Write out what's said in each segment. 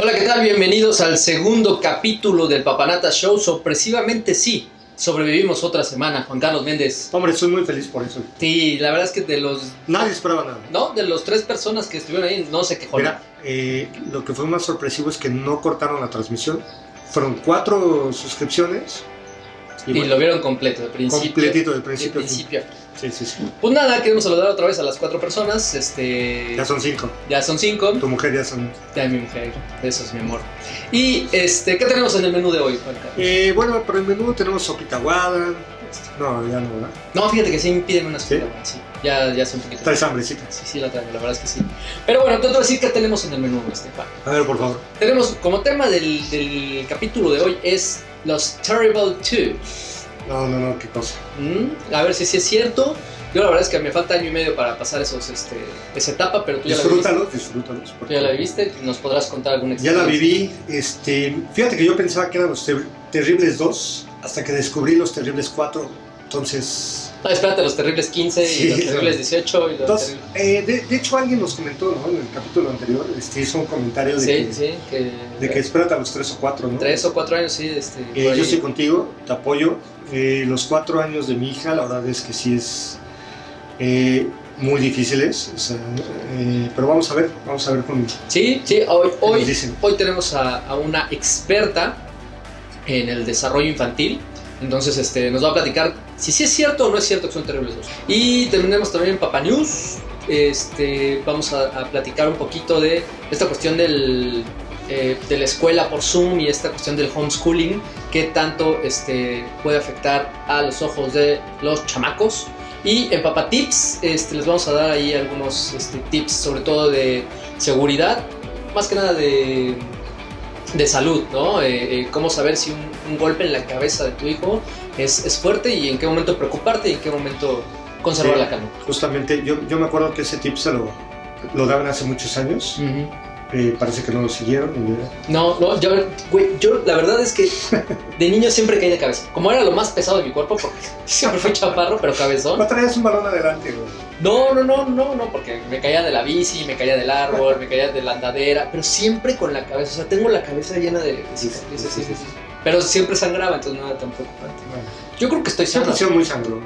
Hola, ¿qué tal? Bienvenidos al segundo capítulo del Papanata Show. Sorpresivamente sí, sobrevivimos otra semana, Juan Carlos Méndez. Hombre, estoy muy feliz por eso. Sí, la verdad es que de los... Nadie esperaba nada. No, de los tres personas que estuvieron ahí, no se quejó. Mira, eh, lo que fue más sorpresivo es que no cortaron la transmisión. Fueron cuatro suscripciones. Y, bueno, lo vieron completo, de principio. completito del de principio. a fin. principio. a fin. Sí, sí, sí. Pues nada, queremos saludar otra vez a las cuatro personas. Este... Ya son cinco. Ya son cinco. Tu mujer ya son. Ya mi mujer, eso es mi amor. Y este, ¿qué tenemos en el menú de hoy, Juan Carlos? Eh, bueno, por el menú tenemos sopita aguada. Este, No, ya no, ¿verdad? No, fíjate que sí, pídeme una ¿Sí? sopa, sí. Ya, ya son un poquito. Traes hambrecita. Sí, sí, la traigo, la verdad es que sí. Pero bueno, te voy a decir qué tenemos en el menú, este Juan. A ver, por favor. Tenemos como tema del, del capítulo de hoy es los Terrible 2. No, no, no, qué cosa. ¿Mm? A ver si sí es cierto. Yo la verdad es que me falta año y medio para pasar esos, este, esa etapa, pero tú ya la viviste. Disfrútalos, disfrútalos. Tú ya la viviste, nos podrás contar alguna Ya la experiencia. viví. Este, fíjate que yo pensaba que eran los ter- terribles 2 hasta que descubrí los terribles 4. Entonces, No, espérate, los terribles 15 y Sí, los no. terribles 18 y los entonces terribles... eh, de, de hecho alguien nos comentó ¿no? en el capítulo anterior, este, hizo un comentario de, Sí, que, sí, que... de que espérate a los 3 o 4, ¿no? Tres o cuatro años, sí, este... Eh, yo estoy contigo, te apoyo. Eh, los 4 años de mi hija, la verdad es que sí es eh, muy difíciles. o sea, eh, pero vamos a ver, vamos a ver con Sí, sí, hoy, hoy, hoy tenemos a, a una experta en el desarrollo infantil. Entonces este, nos va a platicar si sí es cierto o no es cierto que son terribles dos. Y tenemos también Papa News. Este, vamos a, a platicar un poquito de esta cuestión del, eh, de la escuela por Zoom y esta cuestión del homeschooling. Qué tanto este, puede afectar a los ojos de los chamacos. Y en Papa Tips este, les vamos a dar ahí algunos este, tips, sobre todo de seguridad, más que nada de, de salud, ¿no? Eh, eh, cómo saber si un, un golpe en la cabeza de tu hijo es, es fuerte y en qué momento preocuparte y en qué momento conservar Sí. la calma. Justamente, yo, yo me acuerdo que ese tip se lo, lo daban hace muchos años. Eh, parece que no lo siguieron. No, no, yo, güey, yo la verdad es que de niño siempre caí de cabeza. Como era lo más pesado de mi cuerpo, porque siempre fui chaparro, pero cabezón. No traías un balón adelante, güey. No, no, no, no, no, porque me caía de la bici, me caía del árbol, me caía de la andadera, pero siempre con la cabeza. O sea, tengo la cabeza llena de cicatrices, sí, sí, sí. Pero siempre sangraba, entonces no era tan preocupante. Bueno, Yo creo que estoy siempre sano. sido muy sangrón.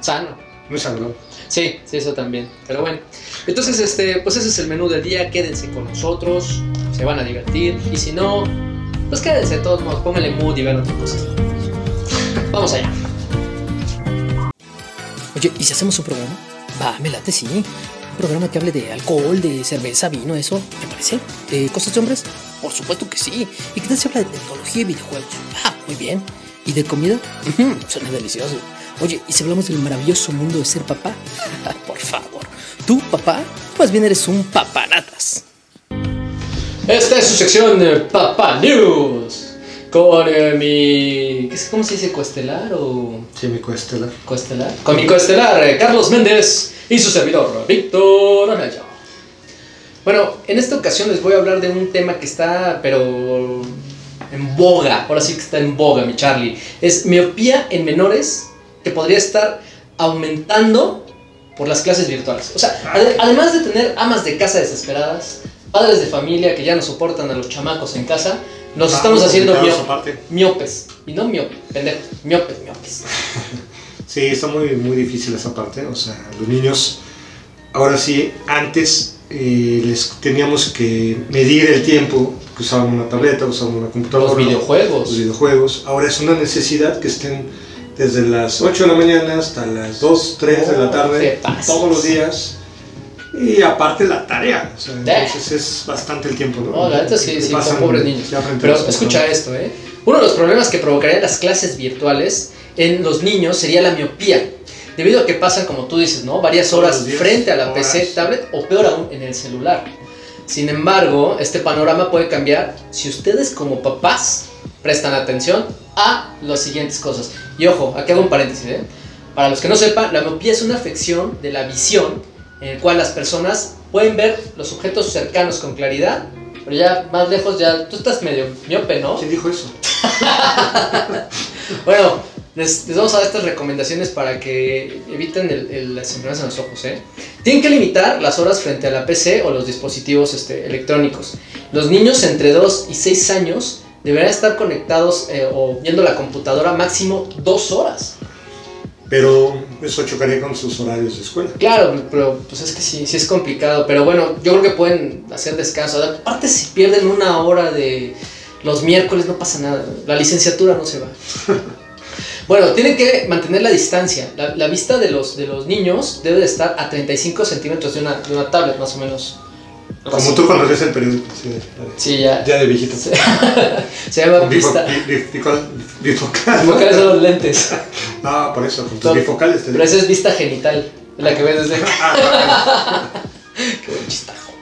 Sano. Muy sangrón. Sí, sí, eso también. Pero bueno. Entonces, este, pues ese es el menú del día. Quédense con nosotros. Se van a divertir. Y si no, pues quédense de todos modos. Pónganle mood y vean otra cosa. Vamos allá. Oye, ¿y si hacemos un programa? Va, me late, sí. Un programa que hable de alcohol, de cerveza, vino, eso, ¿te parece? ¿De cosas de hombres? Por supuesto que sí. ¿Y qué tal si habla de tecnología y videojuegos? Ah, muy bien. ¿Y de comida? Suena delicioso. Oye, ¿y si hablamos del maravilloso mundo de ser papá? Por favor. ¿Tú, papá? Más bien eres un papanatas. Esta es su sección de Papa News. Con eh, mi. ¿qué ¿Cómo se dice? ¿Coestelar o.? Sí, mi coestelar. ¿Coestelar? Con mi coestelar, eh, Carlos Méndez y su servidor, Víctor Anaya. Bueno, en esta ocasión les voy a hablar de un tema que está, pero en boga. Ahora sí que está en boga, mi Charlie. Es miopía en menores que podría estar aumentando por las clases virtuales. O sea, ade- además de tener amas de casa desesperadas, padres de familia que ya no soportan a los chamacos en casa, nos Ah, estamos haciendo miopes. Y no miopes, pendejos, miopes, miopes. Sí, está muy, muy difícil esa parte. O sea, los niños, ahora sí, antes eh, les teníamos que medir el tiempo que usaban una tableta, usaban una computadora. Los videojuegos. Los videojuegos. Ahora es una necesidad que estén desde las 8 de la mañana hasta las 2, 3 de la Oh, tarde, todos los días. Y aparte la tarea. O sea, entonces es bastante el tiempo, ¿no? No, la neta sí, son pobres niños. Pero escucha esto, ¿eh? Uno de los problemas que provocarían las clases virtuales en los niños sería la miopía. Debido a que pasan, como tú dices, ¿no? Varias horas días, frente a la horas. PC, tablet o peor aún en el celular. Sin embargo, este panorama puede cambiar si ustedes como papás prestan atención a las siguientes cosas. Y ojo, aquí hago un paréntesis, ¿eh? Para los que no sepan, la miopía es una afección de la visión en el cual las personas pueden ver los objetos cercanos con claridad, pero ya más lejos ya tú estás medio miope, ¿no? ¿Quién dijo eso? Bueno, les, les vamos a dar estas recomendaciones para que eviten el- el- las enfermedades en los ojos. ¿eh? Tienen que limitar las horas frente a la PC o los dispositivos este, electrónicos. Los niños entre 2 y 6 años deberán estar conectados eh, o viendo la computadora máximo 2 horas. Pero eso chocaría con sus horarios de escuela. Claro, pero pues es que sí, sí es complicado. Pero bueno, yo creo que pueden hacer descanso. Aparte, si pierden una hora de los miércoles, no pasa nada. La licenciatura no se va. Bueno, tienen que mantener la distancia. La, la vista de los, de los niños debe de estar a 35 centímetros de una, de una tablet, más o menos. Como tú cuando lees el periódico. Sí, Sí, ya. ya de viejito. Se, se llama bi- bifocal- bifocal. Bifocales son los lentes. No, por eso, con tus No, bifocales. te Pero esa es vista genital. La que ves desde Ah, Qué buen chistajo.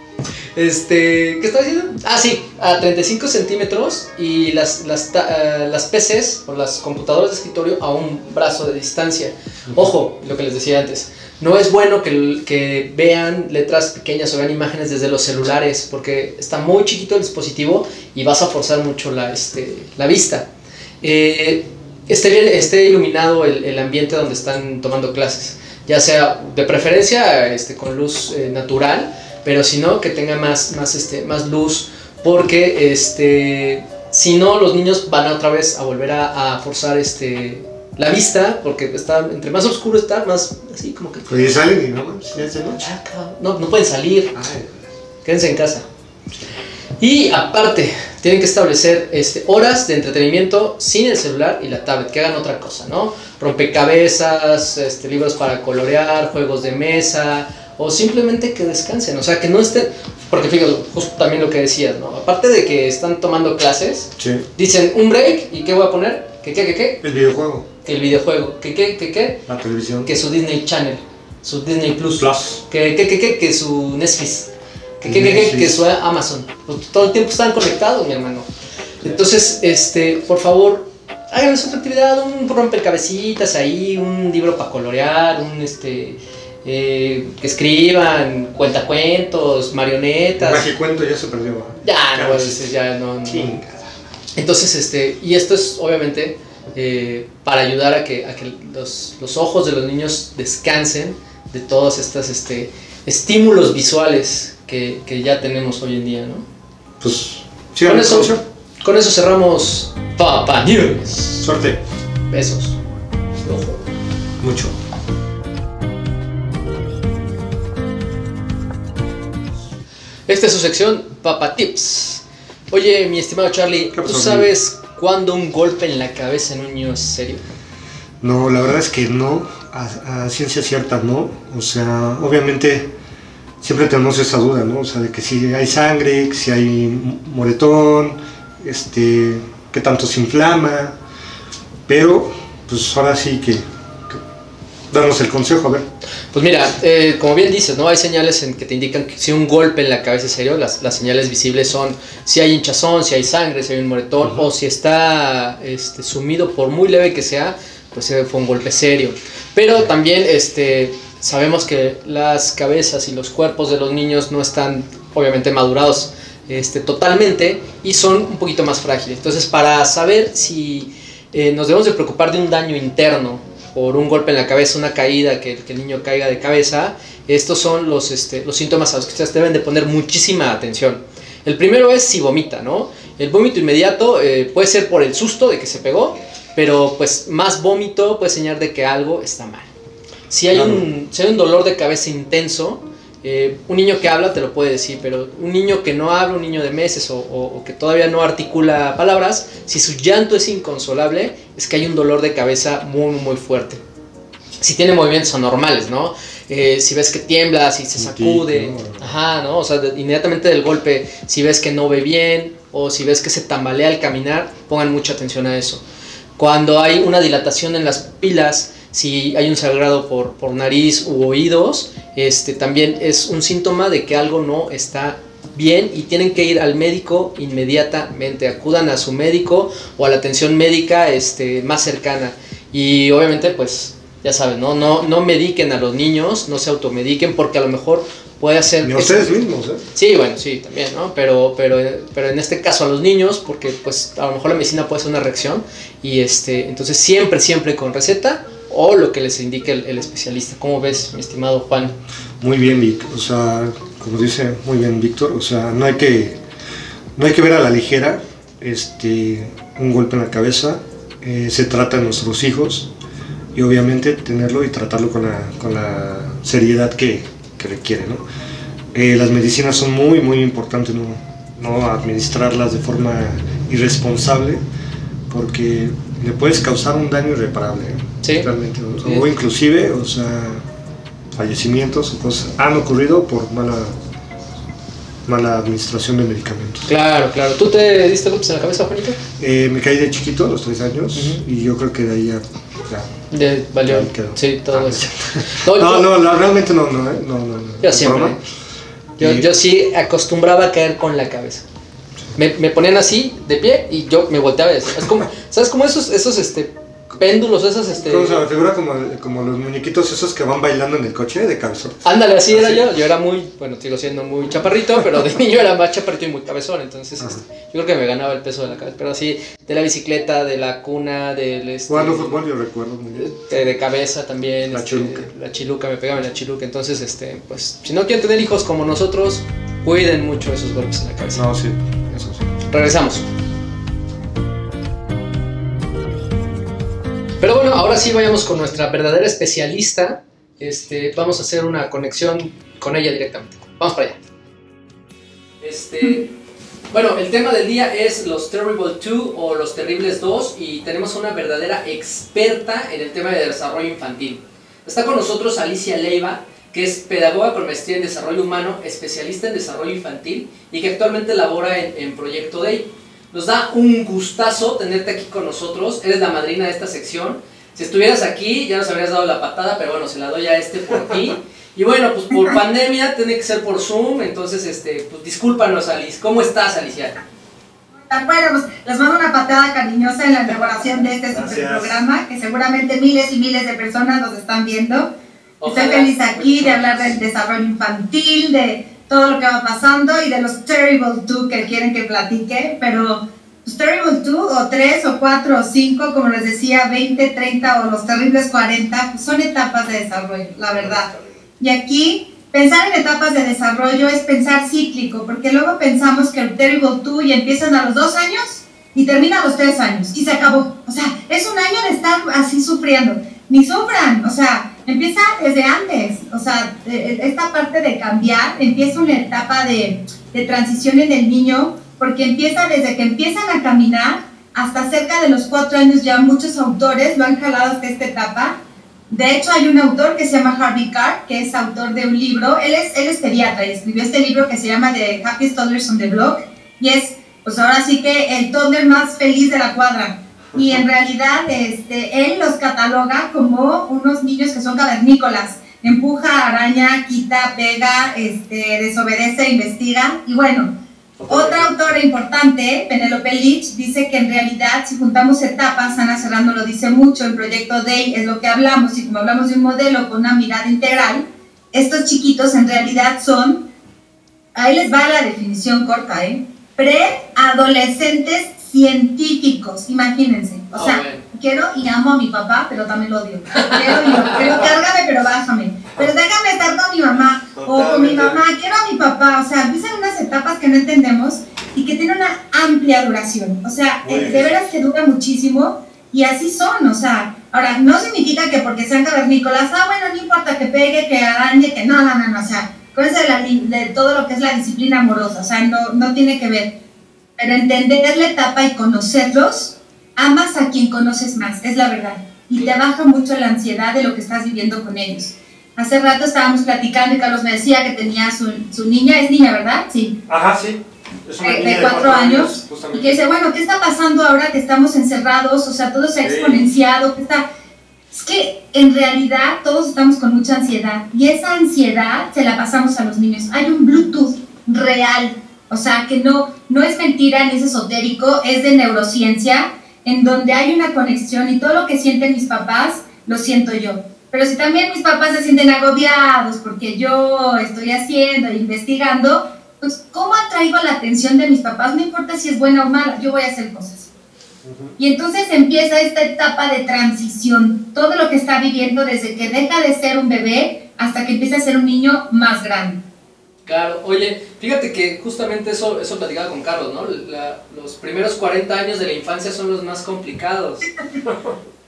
Este, ¿qué estaba diciendo? Ah, sí, a 35 centímetros y las, las, eh, las PCs o las computadoras de escritorio a un brazo de distancia. Ojo, lo que les decía antes. No es bueno que, que vean letras pequeñas o vean imágenes desde los celulares porque está muy chiquito el dispositivo y vas a forzar mucho la, este, la vista. Eh, esté, esté iluminado el, el ambiente donde están tomando clases, ya sea de preferencia este, con luz eh, natural, pero si no, que tenga más, más, este, más luz, porque este, si no, los niños van otra vez a volver a, a forzar este, la vista, porque está, entre más oscuro está, más así como que... Oye, salen y no, mames, ya es de noche. "Ah, cabrón". No, no pueden salir. Ay, Quédense en casa. Y aparte, tienen que establecer este, horas de entretenimiento sin el celular y la tablet, que hagan otra cosa, ¿no? Rompecabezas, este, libros para colorear, juegos de mesa, o simplemente que descansen, o sea, que no estén, porque fíjate, justo también lo que decías, ¿no? Aparte de que están tomando clases, Sí. dicen un break, ¿y qué voy a poner? ¿Qué, qué, qué, qué? El videojuego, Que el videojuego, ¿qué, qué, qué, qué? la televisión. Que su Disney Channel, su Disney Plus. Plus. Que, que, que, que, que su Netflix. Que, que, que, que, Netflix. que su Amazon. Pues todo el tiempo están conectados, mi hermano. Entonces, este, por favor, hagan otra actividad, un rompecabecitas ahí, un libro para colorear, un este eh, que escriban cuentacuentos, marionetas. Magicuento ya se perdió. ¿eh? Ya, no, ya no, no. Entonces, este, y esto es obviamente eh, para ayudar a que, a que los, los ojos de los niños descansen de todos estos este, estímulos visuales que, que ya tenemos hoy en día, ¿no? Pues, sigan Con eso, con eso cerramos Papa News. Suerte. Besos. Ojo. Mucho. Esta es su sección Papa Tips. Oye, mi estimado Charlie, ¿Qué ¿tú sabes cuándo un golpe en la cabeza en un niño es serio? No, la verdad es que no, a, a ciencia cierta no. O sea, obviamente siempre tenemos esa duda, ¿no? O sea, de que si hay sangre, si hay moretón, este, que tanto se inflama. Pero, pues ahora sí que, que danos el consejo, a ver. Pues mira, eh, como bien dices, ¿no? Hay señales en que te indican que si un golpe en la cabeza es serio, las, las señales visibles son si hay hinchazón, si hay sangre, si hay un moretón, o si está este, sumido, por muy leve que sea, pues eh, fue un golpe serio. Pero también este, sabemos que las cabezas y los cuerpos de los niños no están obviamente madurados este, totalmente y son un poquito más frágiles. Entonces, para saber si eh, nos debemos de preocupar de un daño interno por un golpe en la cabeza, una caída, que, que el niño caiga de cabeza, estos son los, este, los síntomas a los que ustedes deben de poner muchísima atención. El primero es si vomita, ¿no? El vómito inmediato eh, puede ser por el susto de que se pegó, pero pues más vómito puede señalar de que algo está mal. Si hay, un, si hay un dolor de cabeza intenso, eh, un niño que habla te lo puede decir, pero un niño que no habla, un niño de meses o, o- o que todavía no articula palabras, si su llanto es inconsolable, es que hay un dolor de cabeza muy, muy fuerte. Si tiene movimientos anormales, ¿no? Eh, si ves que tiembla, si se sacude, ajá, ¿no? O sea, de- inmediatamente del golpe, si ves que no ve bien o si ves que se tambalea al caminar, pongan mucha atención a eso. Cuando hay una dilatación en las pilas, si hay un sangrado por, por nariz u oídos, este, también es un síntoma de que algo no está bien y tienen que ir al médico inmediatamente. Acudan a su médico o a la atención médica este, más cercana. Y obviamente, pues, ya saben, ¿no? No, no mediquen a los niños, no se automediquen porque a lo mejor puede hacer... Ni ustedes mismos, ¿eh? Sí, bueno, sí, también, ¿no? Pero, pero, pero en este caso a los niños, porque pues a lo mejor la medicina puede ser una reacción, y este, entonces siempre, siempre con receta o lo que les indique el, el especialista. ¿Cómo ves, mi estimado Juan? Muy bien, Vic. O sea, como dice muy bien Víctor, o sea, no hay que, no hay que ver a la ligera este, un golpe en la cabeza. Eh, se trata de nuestros hijos y obviamente tenerlo y tratarlo con la, con la seriedad que, que requiere. ¿no? Eh, las medicinas son muy, muy importantes, no, no administrarlas de forma irresponsable porque le puedes causar un daño irreparable. ¿eh? Sí. Realmente. O, Sí. o inclusive, o sea, fallecimientos o cosas han ocurrido por mala, mala administración de medicamentos. Claro, claro. ¿Tú te diste golpes en la cabeza, Juanito? Eh, me caí de chiquito a los tres años y yo creo que de ahí ya... ya. De, valió. Ahí quedó. Sí, todo Ah, eso. No, no, realmente no, no, ¿eh? no, no. Yo siempre. broma. Yo, Y- yo sí acostumbraba a caer con la cabeza. Me, me ponían así, de pie, y yo me volteaba es como, ¿sabes? Como esos, esos, este, péndulos, esos, este... ¿Cómo se me figura como, como los muñequitos esos que van bailando en el coche de cabezón? Ándale, así era yo. Yo era muy, bueno, sigo siendo muy chaparrito, pero de niño era más chaparrito y muy cabezón. Entonces, este, yo creo que me ganaba el peso de la cabeza. Pero así, de la bicicleta, de la cuna, del. Este, Jugando fútbol yo recuerdo muy bien. de, de cabeza también. La este, chiluca. La chiluca, me pegaba en la chiluca. Entonces, este, pues, si no quieren tener hijos como nosotros, cuiden mucho esos golpes en la cabeza. No, sí, eso sí. Regresamos. Pero bueno, ahora sí vayamos con nuestra verdadera especialista. Este, vamos a hacer una conexión con ella directamente. Vamos para allá. Este, bueno, el tema del día es los Terrible 2 o los Terribles 2 y tenemos una verdadera experta en el tema de desarrollo infantil. Está con nosotros Alicia Leiva, que es pedagoga con maestría en desarrollo humano, especialista en desarrollo infantil y que actualmente labora en, en Proyecto Day. Nos da un gustazo tenerte aquí con nosotros, eres la madrina de esta sección. Si estuvieras aquí ya nos habrías dado la patada, pero bueno, se la doy a este por ti. Y bueno, pues por pandemia tiene que ser por Zoom, entonces este, pues discúlpanos Alice. ¿Cómo estás Alicia? Bueno, pues les mando una patada cariñosa en la elaboración de este super programa, que seguramente miles y miles de personas nos están viendo. Ojalá. Estoy feliz aquí de hablar del desarrollo infantil, de todo lo que va pasando y de los Terrible Two que quieren que platique, pero los Terrible Two o tres o cuatro o cinco, como les decía, 20, 30 o los terribles 40, pues son etapas de desarrollo, la verdad. Y aquí, pensar en etapas de desarrollo es pensar cíclico, porque luego pensamos que el Terrible Two y empiezan a los dos años y termina a los tres años y se acabó. O sea, es un año de estar así sufriendo. Ni sufran, o sea, empieza desde antes. O sea, eh, esta parte de cambiar empieza una etapa de, de transición en el niño, porque empieza desde que empiezan a caminar hasta cerca de los cuatro años ya muchos autores lo han jalado hasta esta etapa. De hecho, hay un autor que se llama Harvey Carr, que es autor de un libro. Él es, él es pediatra y escribió este libro que se llama The Happiest Toddlers on the Block. Y es, pues ahora sí que el toddler más feliz de la cuadra. Y en realidad, este, él los cataloga como unos niños que son cavernícolas. Empuja, araña, quita, pega, este, desobedece, investiga. Y bueno, otra autora importante, Penelope Leach, dice que en realidad si juntamos etapas, Ana Serrano lo dice mucho, en Proyecto Day es lo que hablamos, y como hablamos de un modelo con una mirada integral, estos chiquitos en realidad son, ahí les va la definición corta, ¿eh? Preadolescentes científicos, imagínense. O sea, bueno. quiero y amo a mi papá, pero también lo odio. Quiero y lo, pero cárgame, pero bájame. Pero déjame estar con mi mamá o con mi mamá, quiero a mi papá. O sea, empiezan unas etapas que no entendemos y que tienen una amplia duración. O sea, Muy eh, de difícil. veras que dura muchísimo y así son. O sea, ahora, no significa que porque sean cavernícolas, ah, bueno, no importa que pegue, que arañe, que no, no, no, no. O sea, acuérdense de, de todo lo que es la disciplina amorosa. O sea, no, no tiene que ver. Pero entender la etapa y conocerlos, amas a quien conoces más, es la verdad. Y te baja mucho la ansiedad de lo que estás viviendo con ellos. Hace rato estábamos platicando y Carlos me decía que tenía su, su niña, es niña, ¿verdad? Sí. Ajá, sí. Es una De, niña de cuatro años. Y justamente. que dice, bueno, ¿qué está pasando ahora que estamos encerrados? O sea, todo se ha Sí. exponenciado. ¿qué está? Es que en realidad todos estamos con mucha ansiedad. Y esa ansiedad se la pasamos a los niños. Hay un Bluetooth real. O sea, que no, no es mentira ni es esotérico, es de neurociencia, en donde hay una conexión y todo lo que sienten mis papás lo siento yo. Pero si también mis papás se sienten agobiados porque yo estoy haciendo e investigando, pues ¿cómo atraigo la atención de mis papás? No importa si es buena o mala, yo voy a hacer cosas. Y entonces empieza esta etapa de transición, todo lo que está viviendo desde que deja de ser un bebé hasta que empieza a ser un niño más grande. Claro, oye, fíjate que justamente eso, eso platicaba con Carlos, ¿no? los primeros 40 años de la infancia son los más complicados.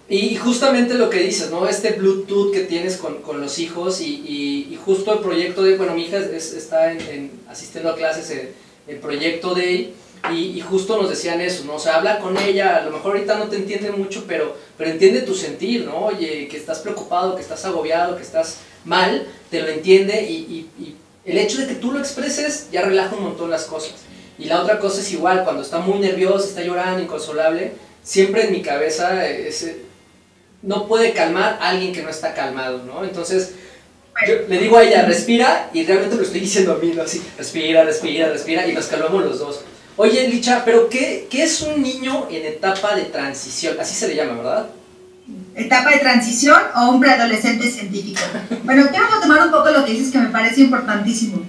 Y justamente lo que dices, ¿no? Este Bluetooth que tienes con, con los hijos y, y, justo el proyecto de, bueno, mi hija está en, asistiendo a clases, el, el proyecto de y, y, justo nos decían eso, ¿no? O sea, habla con ella, a lo mejor ahorita no te entiende mucho, pero, pero entiende tu sentir, ¿no? Oye, que estás preocupado, que estás agobiado, que estás mal, te lo entiende y, y el hecho de que tú lo expreses ya relaja un montón las cosas. Y la otra cosa es igual, cuando está muy nerviosa, está llorando, inconsolable, siempre en mi cabeza es, no puede calmar a alguien que no está calmado, ¿no? Entonces, yo le digo a ella, respira, y realmente lo estoy diciendo a mí, ¿no? Así, respira, respira, respira, y nos calmamos los dos. Oye, Licha, pero qué, ¿qué es un niño en etapa de transición? Así se le llama, ¿verdad? Etapa de transición o un preadolescente científico. Bueno, quiero retomar un poco lo que dices que me parece importantísimo.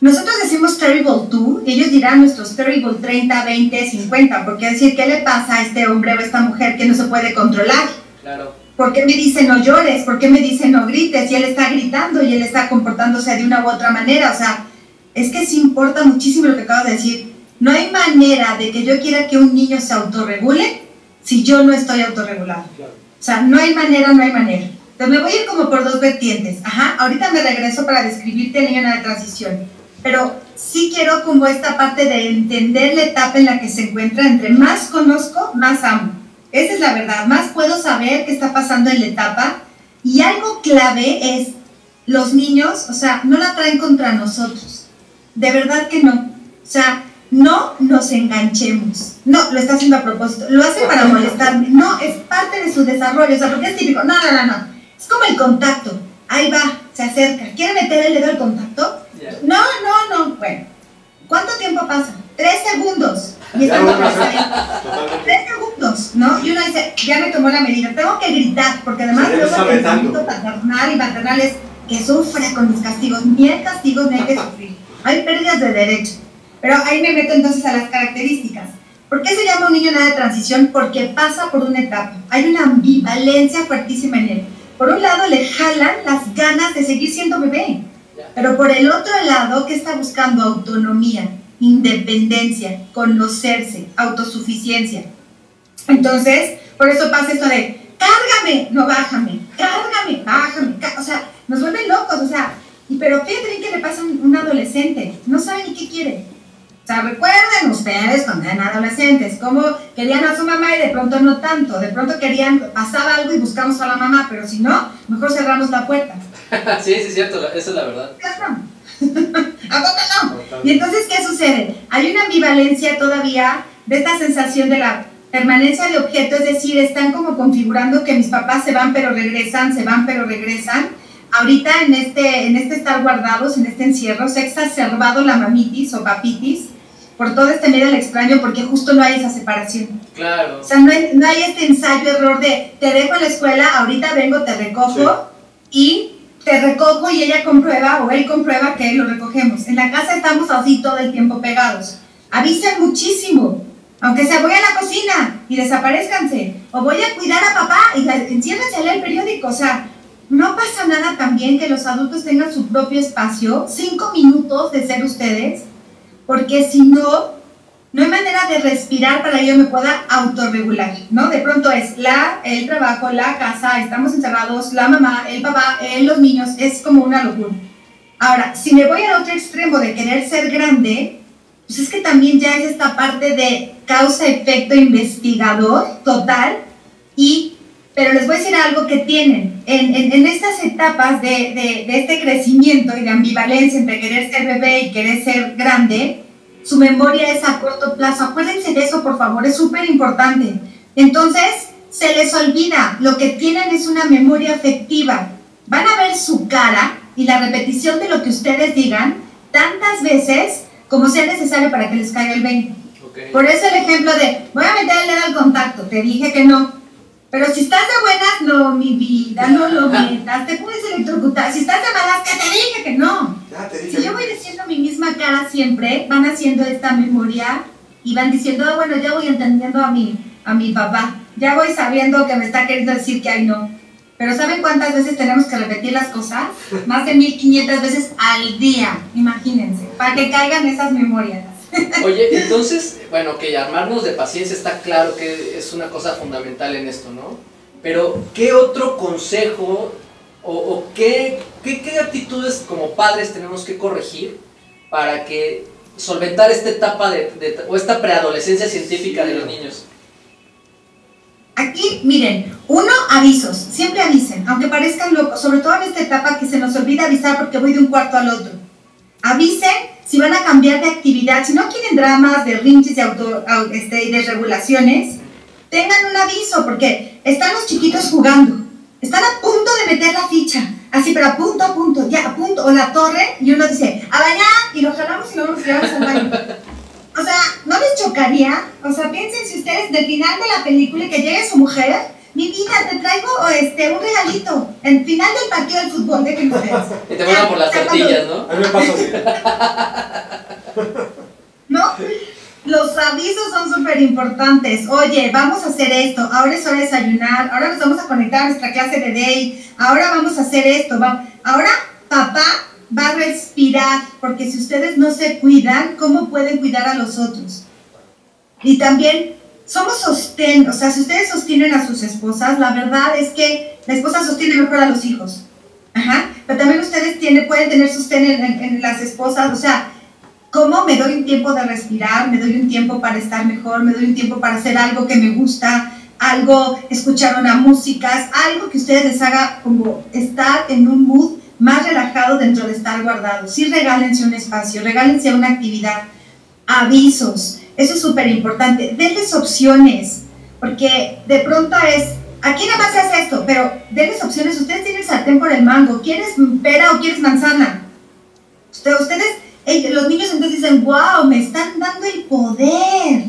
Nosotros decimos terrible 2, ellos dirán nuestros terrible 30, 20, 50, porque decir, ¿qué le pasa a este hombre o a esta mujer que no se puede controlar? Claro. ¿Por qué me dice no llores? ¿Por qué me dice no grites? Y él está gritando y él está comportándose de una u otra manera. O sea, es que sí importa muchísimo lo que acabo de decir. No hay manera de que yo quiera que un niño se autorregule si yo no estoy autorregulado. O sea, no hay manera, no hay manera. Entonces me voy a ir como por dos vertientes. Ajá, ahorita me regreso para describirte el niño la transición. Pero sí quiero como esta parte de entender la etapa en la que se encuentra. Entre más conozco, más amo. Esa es la verdad. Más puedo saber qué está pasando en la etapa. Y algo clave es, los niños, o sea, no la traen contra nosotros. De verdad que no. O sea, no nos enganchemos. No, lo está haciendo a propósito. Lo hace para molestarme. No, es parte de su desarrollo. O sea, porque es típico. No, no, no, no. Es como el contacto. Ahí va, se acerca. ¿Quiere meter el dedo al contacto? No, no, no. Bueno, ¿cuánto tiempo pasa? Tres segundos. Y estamos Tres segundos, ¿no? Y uno dice, ya me tomó la medida, tengo que gritar, porque además luego el pensamiento paternal y maternal es que sufra con mis castigos. Ni hay castigos ni hay que sufrir. Hay pérdidas de derecho. Pero ahí me meto entonces a las características. ¿Por qué se llama un niño nada de transición? Porque pasa por una etapa. Hay una ambivalencia fuertísima en él. Por un lado le jalan las ganas de seguir siendo bebé, pero por el otro lado, ¿qué está buscando? Autonomía independencia, conocerse, autosuficiencia. Entonces, por eso pasa esto de, cárgame, no bájame, cárgame, bájame, o sea, nos vuelven locos, o sea, pero fíjate bien que le pasa a un, adolescente, no sabe ni qué quiere. O sea, recuerden ustedes cuando eran adolescentes, cómo querían a su mamá y de pronto no tanto, de pronto querían, pasaba algo y buscamos a la mamá, pero si no, mejor cerramos la puerta. sí, sí, es cierto, esa es la verdad. ¿A poco no? Y entonces, ¿qué sucede? Hay una ambivalencia todavía de esta sensación de la permanencia de objeto, es decir, están como configurando que mis papás se van pero regresan, se van pero regresan. Ahorita en este, en este estar guardados, en este encierro, se ha exacerbado la mamitis o papitis por todo este medio del extraño porque justo no hay esa separación. Claro. O sea, no hay, no hay este ensayo error de te dejo en la escuela, ahorita vengo, te recojo y te recojo y ella comprueba o él comprueba que lo recogemos. En la casa estamos así todo el tiempo pegados. Avisen muchísimo. Aunque sea voy a la cocina y desaparezcanse. O voy a cuidar a papá y enciérrense a leer el periódico. O sea, no pasa nada también que los adultos tengan su propio espacio, cinco minutos de ser ustedes, porque si no, no hay manera de respirar para que yo me pueda autorregular, ¿no? De pronto es la, el trabajo, la casa, estamos encerrados, la mamá, el papá, los niños, es como una locura. Ahora, si me voy al otro extremo de querer ser grande, pues es que también ya es esta parte de causa-efecto investigador total y pero les voy a decir algo que tienen. En, en, estas etapas de, de, de, este crecimiento y de ambivalencia entre querer ser bebé y querer ser grande, su memoria es a corto plazo. Acuérdense de eso, por favor, es súper importante. Entonces, se les olvida, lo que tienen es una memoria afectiva. Van a ver su cara y la repetición de lo que ustedes digan tantas veces como sea necesario para que les caiga el 20. Por eso el ejemplo de, voy a meter el dedo al contacto, te dije que no. Pero si estás de buenas, no, mi vida, no lo metas, te puedes electrocutar. Si estás de malas, que te dije que no. Ya te dije. Si yo voy diciendo mi misma cara siempre, van haciendo esta memoria y van diciendo, ah, bueno, ya voy entendiendo a mi, a mi papá. Ya voy sabiendo que me está queriendo decir que ay no. Pero ¿saben cuántas veces tenemos que repetir las cosas? Más de 1500 veces al día, imagínense, para que caigan esas memorias. Oye, entonces, bueno, que armarnos de paciencia está claro que es una cosa fundamental en esto, ¿no? Pero, ¿qué otro consejo o, o qué, qué, qué actitudes como padres tenemos que corregir para que solventar esta etapa de, de- o esta preadolescencia científica de los niños? Aquí, miren, uno, avisos, siempre avisen, aunque parezcan locos, sobre todo en esta etapa que se nos olvida avisar porque voy de un cuarto al otro. Avisen si van a cambiar de actividad, si no quieren dramas de rinches y auto, au- este, desregulaciones, tengan un aviso porque están los chiquitos jugando, están a punto de meter la ficha, así, pero a punto, a punto, ya, a punto, o la torre, y uno dice, a bañar, y lo jalamos y lo vamos a llevar al baño. O sea, ¿no les chocaría? O sea, piensen si ustedes del final de la película que llegue su mujer, mi vida, te traigo este, un regalito. El final del partido del fútbol, déjenme ustedes. Y te mandan por las tortillas, ¿no? A mí me pasa así. ¿No? Los avisos son súper importantes. Oye, vamos a hacer esto. Ahora es hora de desayunar. Ahora nos vamos a conectar a nuestra clase de day. Ahora vamos a hacer esto. va- Ahora papá va a respirar. Porque si ustedes no se cuidan, ¿cómo pueden cuidar a los otros? Y también somos sostén. O sea, si ustedes sostienen a sus esposas, la verdad es que la esposa sostiene mejor a los hijos. Ajá. Pero también ustedes tienen, pueden tener sostén en, en- en las esposas. O sea, ¿Cómo me doy un tiempo de respirar? Me doy un tiempo para estar mejor, me doy un tiempo para hacer algo que me gusta, algo, escuchar una música, algo que ustedes les haga como estar en un mood más relajado dentro de estar guardados. Sí, regálense un espacio, regálense una actividad, avisos, eso es súper importante. Denles opciones, porque de pronto es, aquí nada más se hace esto, pero denles opciones. Ustedes tienen sartén por el mango, ¿quieres pera o quieres manzana? Usted- ustedes los niños entonces dicen, wow, me están dando el poder.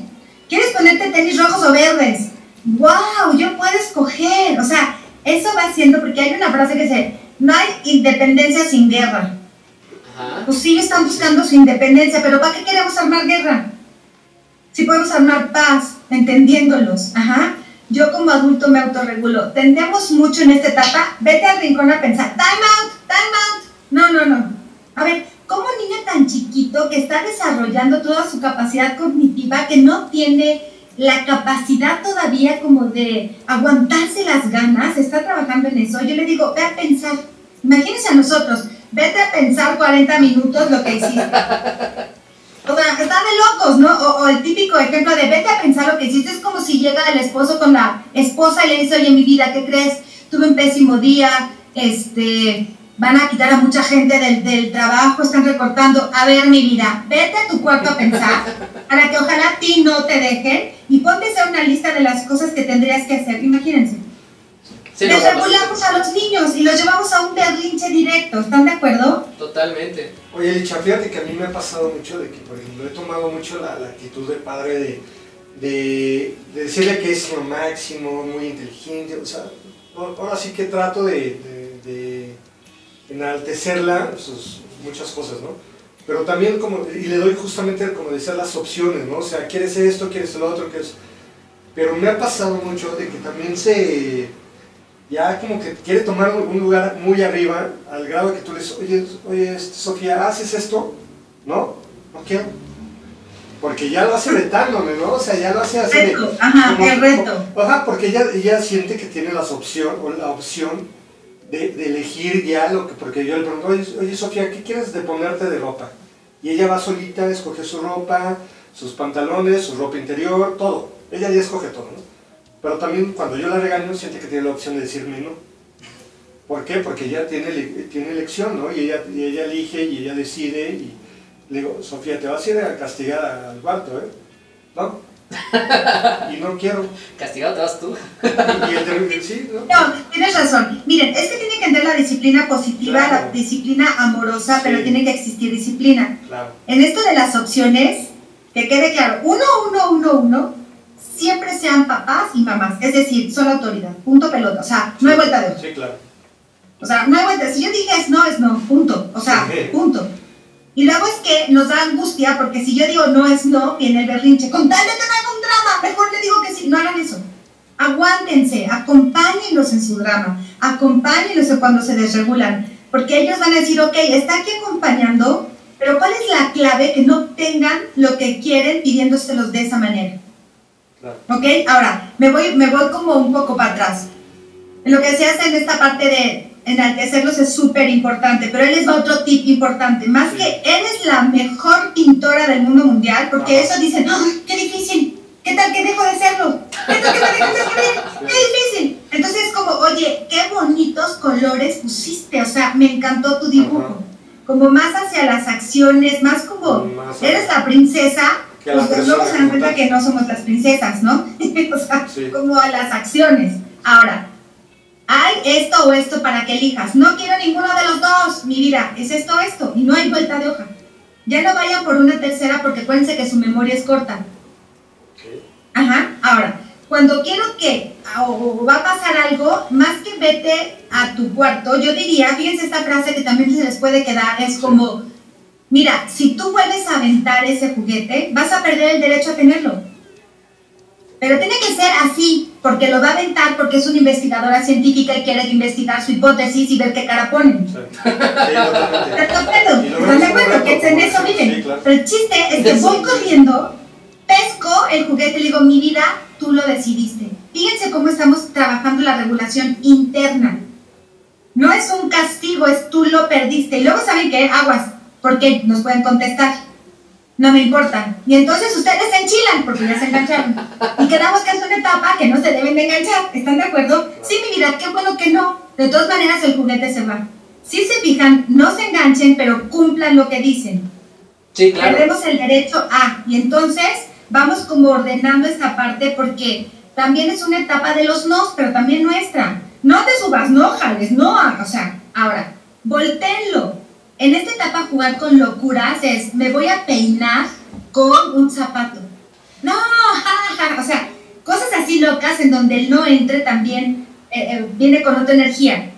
¿Quieres ponerte tenis rojos o verdes? Wow, yo puedo escoger. O sea, eso va haciendo, porque hay una frase que dice, no hay independencia sin guerra. Ajá. Pues sí, están buscando su independencia, pero ¿para qué queremos armar guerra? Si podemos armar paz, entendiéndolos. Ajá. Yo como adulto me autorregulo. Tendemos mucho en esta etapa, vete al rincón a pensar, time out, time out. No, no, no. A ver, ¿cómo niño tan chiquito que está desarrollando toda su capacidad cognitiva, que no tiene la capacidad todavía como de aguantarse las ganas, está trabajando en eso? Yo le digo, ve a pensar. Imagínense a nosotros, vete a pensar 40 minutos lo que hiciste. O sea, están de locos, ¿no? O, o el típico ejemplo de vete a pensar lo que hiciste. Es como si llega el esposo con la esposa y le dice, oye, mi vida, ¿qué crees? Tuve un pésimo día, este, van a quitar a mucha gente del, del trabajo, están recortando. A ver, mi vida, vete a tu cuarto a pensar para que ojalá a ti no te dejen y ponte a una lista de las cosas que tendrías que hacer. Imagínense. Sí, no, Desregulamos a los niños y los llevamos a un berrinche directo. ¿Están de acuerdo? Totalmente. Oye, Licha, fíjate que a mí me ha pasado mucho de que, por ejemplo, he tomado mucho la, actitud de padre de, de, de decirle que es lo máximo, muy inteligente, o sea, ahora sí que trato de, de- enaltecerla, muchas cosas, ¿no? Pero también como, y le doy justamente, como decía, las opciones, ¿no? O sea, quieres esto, quieres lo otro, quieres... Pero me ha pasado mucho de que también se... Ya como que quiere tomar un lugar muy arriba, al grado que tú le dices, oye, oye este, Sofía, ¿haces esto? ¿No? No quiero. Porque ya lo hace retándome, ¿no? O sea, ya lo hace así de... Reto, ajá, como- el reto. Ajá, porque ella, ella siente que tiene las opción, o la opción de, de elegir ya lo que... Porque yo le pregunto, oye, oye, Sofía, ¿qué quieres de ponerte de ropa? Y ella va solita, escoge su ropa, sus pantalones, su ropa interior, todo. Ella ya escoge todo, ¿no? Pero también cuando yo la regaño, siente que tiene la opción de decirme no. ¿Por qué? Porque ella tiene, tiene elección, ¿no? Y ella, y ella elige y ella decide y le digo, Sofía, te vas a ir a castigar al cuarto, ¿eh? ¿No? Y no quiero. Castigado te vas tú. Y el de, sí, ¿no? No, tienes razón. Miren, es que tiene que entender la disciplina positiva, Claro. la disciplina amorosa, pero tiene que existir disciplina. Claro. En esto de las opciones, que quede claro, uno, uno, uno, uno, siempre sean papás y mamás. Es decir, son autoridad. Punto pelota. O sea, no hay vuelta de hoja. Sí, claro. O sea, no hay vuelta. Si yo dije es no, es no. Punto. O sea, Sí. punto. Y luego es que nos da angustia porque si yo digo no es no, viene el berrinche. Con tal de que no haga un drama, mejor le digo que sí. No hagan eso. Aguántense, acompáñenlos en su drama, acompáñenlos en cuando se desregulan, porque ellos van a decir, ok, está aquí acompañando, pero ¿cuál es la clave que no tengan lo que quieren pidiéndoselos de esa manera? Claro. ¿Ok? Ahora, me voy, me voy como un poco para atrás. Lo que decías en esta parte de enaltecerlos es súper importante, pero él les va otro tip importante. Más Sí. que eres la mejor pintora del mundo mundial, porque Ajá. eso dicen, ¡ay, qué difícil! ¿Qué tal que dejo de serlo? ¿Qué tal que me dejo de escribir? ¡Qué difícil! Entonces es como, oye, qué bonitos colores pusiste, o sea, me encantó tu dibujo. Ajá. Como más hacia las acciones, más como, Más eres la princesa, Que a la pues luego se dan cuenta que no somos las princesas, ¿no? o sea, Sí. como a las acciones. Ahora, hay esto o esto para que elijas. No quiero ninguno de los dos, mi vida, es esto o esto, y no hay vuelta de hoja. Ya no vayan por una tercera porque acuérdense que su memoria es corta. Ajá, ahora, cuando quiero que o, o va a pasar algo, más que vete a tu cuarto, yo diría, fíjense esta frase que también se les puede quedar, es como, mira, si tú vuelves a aventar ese juguete, vas a perder el derecho a tenerlo. Pero tiene que ser así, porque lo va a aventar porque es una investigadora científica y quiere investigar su hipótesis y ver qué cara ponen. Sí, Sí, totalmente. ¿Están de acuerdo? ¿Están de acuerdo? Que en eso viven. Sí, claro. Pero el chiste es que voy corriendo, pesco el juguete y le digo, mi vida, tú lo decidiste. Fíjense cómo estamos trabajando la regulación interna. No es un castigo, es tú lo perdiste. Y luego saben que aguas, porque nos pueden contestar. No me importa. Y entonces ustedes se enchilan porque ya se engancharon. Y quedamos que es una etapa que no se deben de enganchar. ¿Están de acuerdo? Sí, mi vida, qué bueno que no. De todas maneras, el juguete se va. Si se fijan, no se enganchen, pero cumplan lo que dicen. Sí, claro. Perdemos el derecho a. Y entonces vamos como ordenando esta parte porque también es una etapa de los nos, pero también nuestra. No te subas, no jales, no hagas. O sea, ahora, volteenlo. En esta etapa jugar con locuras es, me voy a peinar con un zapato. No, ja, ja, o sea, cosas así locas en donde el no entre también eh, eh, viene con otra energía.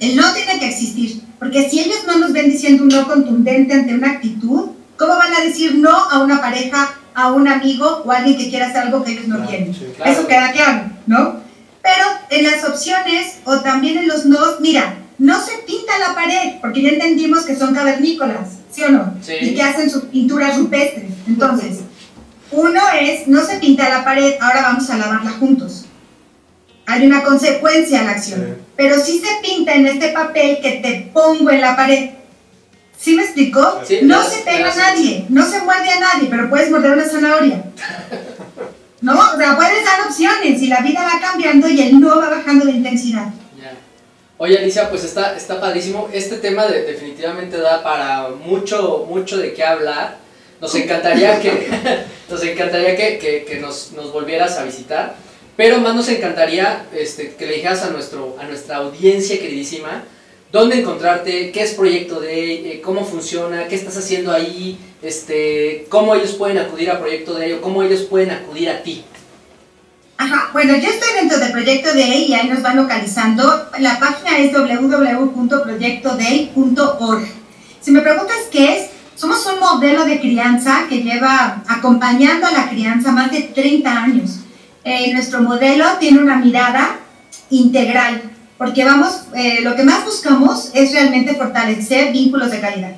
El no tiene que existir, porque si ellos no nos ven diciendo un no contundente ante una actitud, ¿cómo van a decir no a una pareja, a un amigo o a alguien que quiera hacer algo que ellos no quieren? sí, claro. Eso queda claro, ¿no? Pero en las opciones o también en los nos, mira, no se la pared, porque ya entendimos que son cavernícolas, ¿sí o no? Sí. Y que hacen sus pinturas rupestres. Entonces, uno es, no se pinta la pared, ahora vamos a lavarla juntos. Hay una consecuencia a la acción. Sí. Pero sí se pinta en este papel que te pongo en la pared. ¿Sí me explicó? Sí, no se pega me a nadie, no se muerde a nadie, pero puedes morder una zanahoria. ¿No? O sea, puedes dar opciones y la vida va cambiando y el no va bajando de intensidad. Oye Alicia, pues está, está padrísimo. Este tema de- definitivamente da para mucho, mucho de qué hablar. Nos encantaría que, nos, encantaría que, que- que nos, nos volvieras a visitar. Pero más nos encantaría este, que le dijeras a, nuestro, a nuestra audiencia queridísima dónde encontrarte, qué es Proyecto Day, eh, cómo funciona, qué estás haciendo ahí, este, cómo ellos pueden acudir a Proyecto Day o cómo ellos pueden acudir a ti. Ajá, bueno, yo estoy dentro del proyecto Day y ahí nos van localizando. La página es www.proyectoday.org. Si me preguntas qué es, somos un modelo de crianza que lleva acompañando a la crianza más de 30 años. Eh, nuestro modelo tiene una mirada integral, porque vamos, eh, lo que más buscamos es realmente fortalecer vínculos de calidad.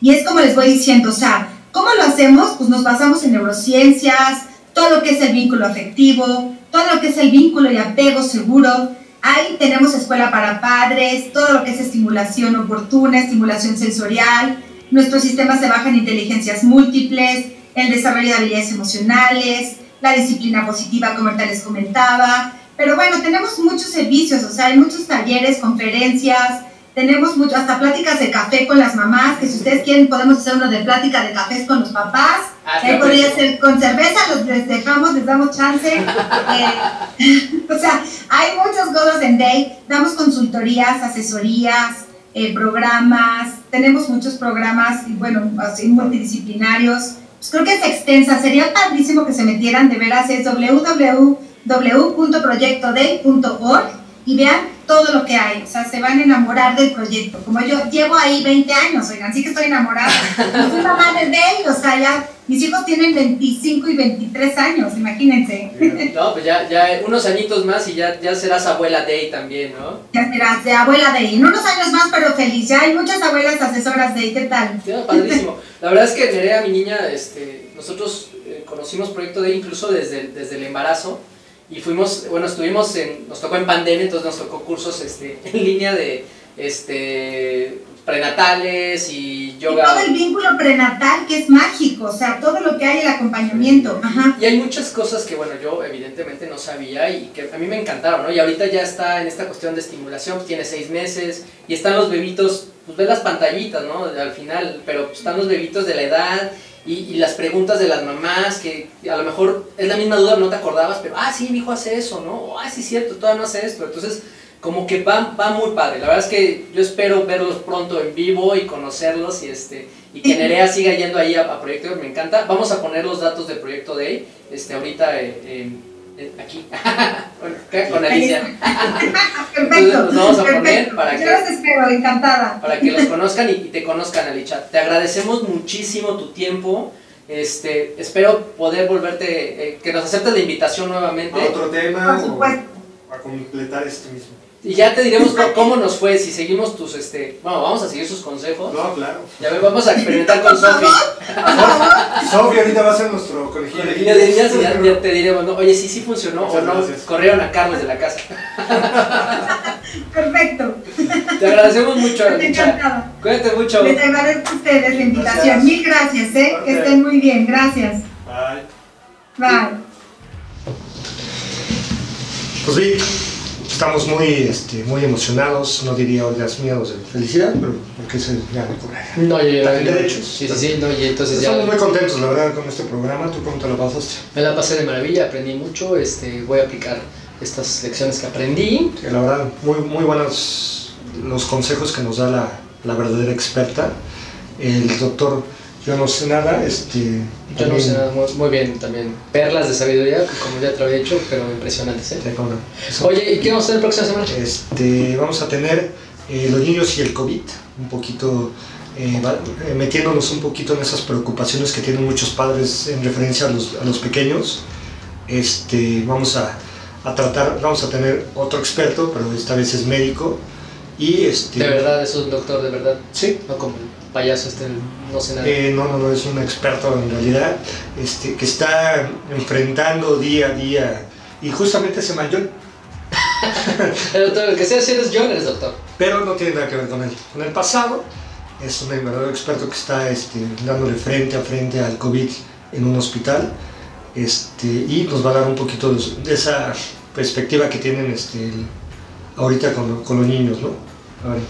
Y es como les voy diciendo, o sea, ¿cómo lo hacemos? Pues nos basamos en neurociencias, todo lo que es el vínculo afectivo, todo lo que es el vínculo y apego seguro. Ahí tenemos escuela para padres, todo lo que es estimulación oportuna, estimulación sensorial. Nuestro sistema se baja en inteligencias múltiples, el desarrollo de habilidades emocionales, la disciplina positiva, como ahorita les comentaba. Pero bueno, tenemos muchos servicios, o sea, hay muchos talleres, conferencias, tenemos mucho, hasta pláticas de café con las mamás, que si ustedes quieren podemos hacer uno de plática de cafés con los papás. Ah, Ahí podría ser con cerveza, los les dejamos, les damos chance. Eh, o sea, hay muchos godos en Day. Damos consultorías, asesorías, eh, programas. Tenemos muchos programas, y bueno, así multidisciplinarios. pues creo que es extensa. Sería padrísimo que se metieran de veras. Es www.proyectoday.org y vean todo lo que hay. O sea, se van a enamorar del proyecto. Como yo llevo ahí 20 años, oigan, sí que estoy enamorada. No soy mamá desde él, o sea, ya mis hijos tienen 25 y 23 años, imagínense. No, pues ya, ya unos añitos más y ya, ya serás abuela Day también, ¿no? Ya serás de abuela Day. En unos años más, pero feliz. Ya hay muchas abuelas asesoras Day. ¿Qué tal? Sí, padrísimo. La verdad es que Nerea, mi niña, este, nosotros eh, conocimos Proyecto Day incluso desde, desde el embarazo y fuimos, bueno, estuvimos en, nos tocó en pandemia, entonces nos tocó cursos este, en línea de este, prenatales y yoga. Y todo el vínculo prenatal que es mágico, o sea, todo lo que hay, el acompañamiento. Ajá. Y hay muchas cosas que, bueno, yo evidentemente no sabía y que a mí me encantaron, ¿no? Y ahorita ya está en esta cuestión de estimulación, tiene seis meses y están los bebitos, pues ve las pantallitas, ¿no? Al final, pero pues, están los bebitos de la edad y, y, las preguntas de las mamás, que a lo mejor es la misma duda, no te acordabas, pero, ah, sí, mi hijo hace eso, ¿no? O, ah, sí, cierto, todavía no hace esto. Entonces, como que va, va muy padre. La verdad es que yo espero verlos pronto en vivo y conocerlos y, este, y que Nerea siga yendo ahí a, a Proyecto me encanta. Vamos a poner los datos de Proyecto Day este, ahorita en, aquí, con Alicia. Perfecto. nos vamos a poner para yo que, los espero, encantada. para que los conozcan y, y te conozcan, Alicia. Te agradecemos muchísimo tu tiempo. Este, espero poder volverte, eh, que nos aceptes la invitación nuevamente. ¿A otro tema Por supuesto. o a completar este mismo? Y ya te diremos cómo, nos fue, si seguimos tus, este, bueno, vamos a seguir sus consejos. No, claro. Ya ve, vamos a experimentar con Sofi. Sofía ahorita va a ser nuestro de Ya, ya- ya- ya te diremos, ¿no? Oye, sí, sí funcionó Muchas o no. gracias. Corrieron a Carlos de la casa. Perfecto. Te agradecemos mucho, encantada. Cuídate mucho. Les agradezco a ustedes la invitación. Gracias. Mil gracias, ¿eh? Que estén muy bien. Gracias. Bye. Bye. Pues Vic, estamos muy, este, muy emocionados, no diría orgasmeados de felicidad, pero porque ya me cobré. No, yo- derechos. Sí, sí, sí, no, y entonces ya Estamos muy contentos, la verdad, con este programa. ¿Tú cómo te lo pasaste? me la pasé de maravilla, aprendí mucho, este, voy a aplicar estas lecciones que aprendí. La verdad, muy, muy buenos los consejos que nos da la, la verdadera experta. El doctor, yo no sé nada, este... Yo no sé nada, muy, muy bien también. Perlas de sabiduría, como ya te lo había dicho, pero impresionantes, ¿eh? Sí. Oye, ¿y qué vamos a hacer la próxima semana? Este, vamos a tener eh, los niños y el COVID, un poquito eh, eh, metiéndonos un poquito en esas preocupaciones que tienen muchos padres en referencia a los, a los pequeños. Este, vamos a, a tratar, vamos a tener otro experto, pero esta vez es médico. Y este, De verdad, es un doctor, de verdad. Sí, No como payaso este, no sé nada. eh, no, no, no, es un experto en realidad, este, que está enfrentando día a día, y justamente se llama John, El doctor, el que sea, si eres John, eres doctor. pero no tiene nada que ver con él. Con el pasado, es un verdadero experto que está este, dándole frente a frente al COVID en un hospital este, y nos va a dar un poquito de, de esa perspectiva que tienen este, ahorita con, con los niños, ¿no? A ver.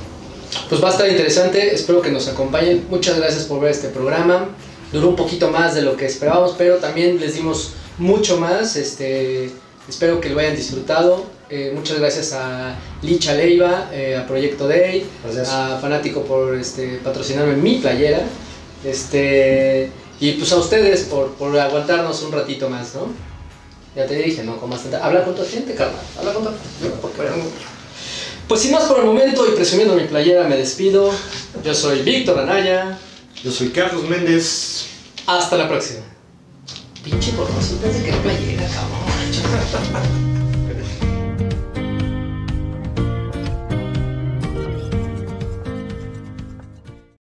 Pues va a estar interesante, espero que nos acompañen. Muchas gracias por ver este programa. Duró un poquito más de lo que esperábamos, pero también les dimos mucho más. Este, espero que lo hayan disfrutado. Eh, muchas gracias a Licha Leiva, eh, a Proyecto Day, Gracias. a Fanático por este, patrocinarme mi playera. Este, y pues a ustedes por, por aguantarnos un ratito más, ¿no? Ya te dije, ¿no? Con bastante... Habla con tu gente, carnal. Habla con tu gente. Pues sin más por el momento y presumiendo mi playera me despido. Yo soy Víctor Anaya. Yo soy Carlos Méndez. Hasta la próxima. Pinche por no que playera, cabrón.